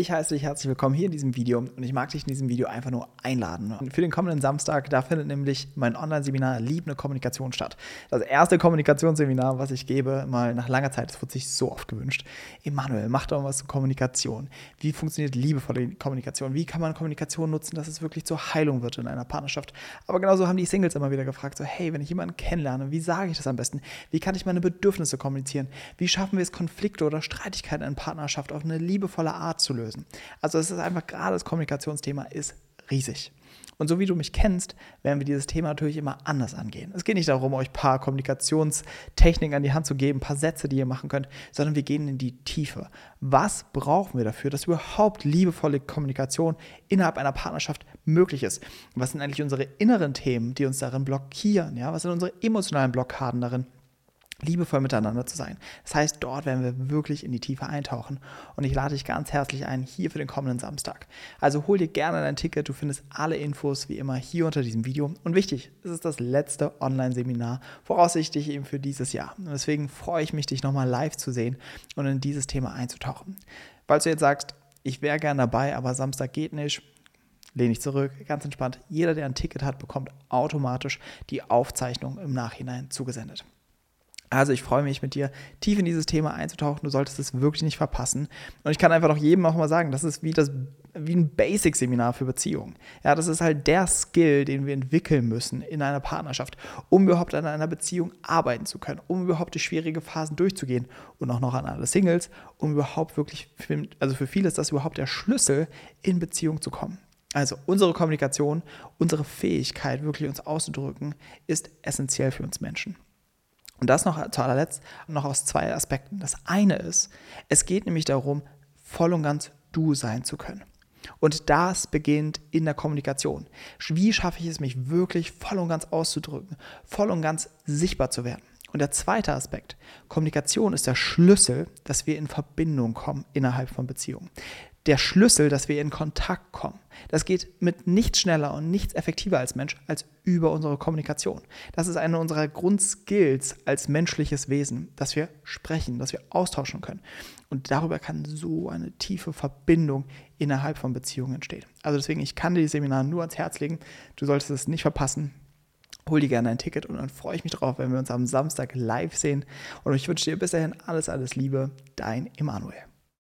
Ich heiße dich herzlich willkommen hier in diesem Video und ich mag dich in diesem Video einfach nur einladen. Und für den kommenden Samstag, da findet nämlich mein Online-Seminar Liebende Kommunikation statt. Das erste Kommunikationsseminar, was ich gebe, mal nach langer Zeit, das wurde sich so oft gewünscht. Emanuel, mach doch was zur Kommunikation. Wie funktioniert liebevolle Kommunikation? Wie kann man Kommunikation nutzen, dass es wirklich zur Heilung wird in einer Partnerschaft? Aber genauso haben die Singles immer wieder gefragt, so hey, wenn ich jemanden kennenlerne, wie sage ich das am besten? Wie kann ich meine Bedürfnisse kommunizieren? Wie schaffen wir es, Konflikte oder Streitigkeiten in Partnerschaft auf eine liebevolle Art zu lösen? Lösen. Also es ist einfach gerade das Kommunikationsthema ist riesig. Und so wie du mich kennst, werden wir dieses Thema natürlich immer anders angehen. Es geht nicht darum, euch ein paar Kommunikationstechniken an die Hand zu geben, ein paar Sätze, die ihr machen könnt, sondern wir gehen in die Tiefe. Was brauchen wir dafür, dass überhaupt liebevolle Kommunikation innerhalb einer Partnerschaft möglich ist? Was sind eigentlich unsere inneren Themen, die uns darin blockieren? Ja? Was sind unsere emotionalen Blockaden darin? Liebevoll miteinander zu sein. Das heißt, dort werden wir wirklich in die Tiefe eintauchen. Und ich lade dich ganz herzlich ein, hier für den kommenden Samstag. Also hol dir gerne dein Ticket. Du findest alle Infos wie immer hier unter diesem Video. Und wichtig, es ist das letzte Online-Seminar, voraussichtlich eben für dieses Jahr. Und deswegen freue ich mich, dich nochmal live zu sehen und in dieses Thema einzutauchen. Falls du jetzt sagst, ich wäre gern dabei, aber Samstag geht nicht, lehne ich zurück, ganz entspannt. Jeder, der ein Ticket hat, bekommt automatisch die Aufzeichnung im Nachhinein zugesendet. Also ich freue mich mit dir tief in dieses Thema einzutauchen. Du solltest es wirklich nicht verpassen. Und ich kann einfach noch jedem auch mal sagen, das ist wie, das, wie ein Basic-Seminar für Beziehungen. Ja, das ist halt der Skill, den wir entwickeln müssen in einer Partnerschaft, um überhaupt an einer Beziehung arbeiten zu können, um überhaupt die schwierige Phasen durchzugehen und auch noch an alle Singles, um überhaupt wirklich, für, also für viele ist das überhaupt der Schlüssel, in Beziehung zu kommen. Also unsere Kommunikation, unsere Fähigkeit, wirklich uns auszudrücken, ist essentiell für uns Menschen. Und das noch zu allerletzt noch aus zwei Aspekten. Das eine ist, es geht nämlich darum, voll und ganz du sein zu können. Und das beginnt in der Kommunikation. Wie schaffe ich es, mich wirklich voll und ganz auszudrücken, voll und ganz sichtbar zu werden? Und der zweite Aspekt, Kommunikation ist der Schlüssel, dass wir in Verbindung kommen innerhalb von Beziehungen der Schlüssel, dass wir in Kontakt kommen. Das geht mit nichts schneller und nichts effektiver als Mensch als über unsere Kommunikation. Das ist eine unserer Grundskills als menschliches Wesen, dass wir sprechen, dass wir austauschen können. Und darüber kann so eine tiefe Verbindung innerhalb von Beziehungen entstehen. Also deswegen, ich kann dir die Seminare nur ans Herz legen. Du solltest es nicht verpassen. Hol dir gerne ein Ticket und dann freue ich mich drauf, wenn wir uns am Samstag live sehen. Und ich wünsche dir bis dahin alles, alles Liebe. Dein Emanuel.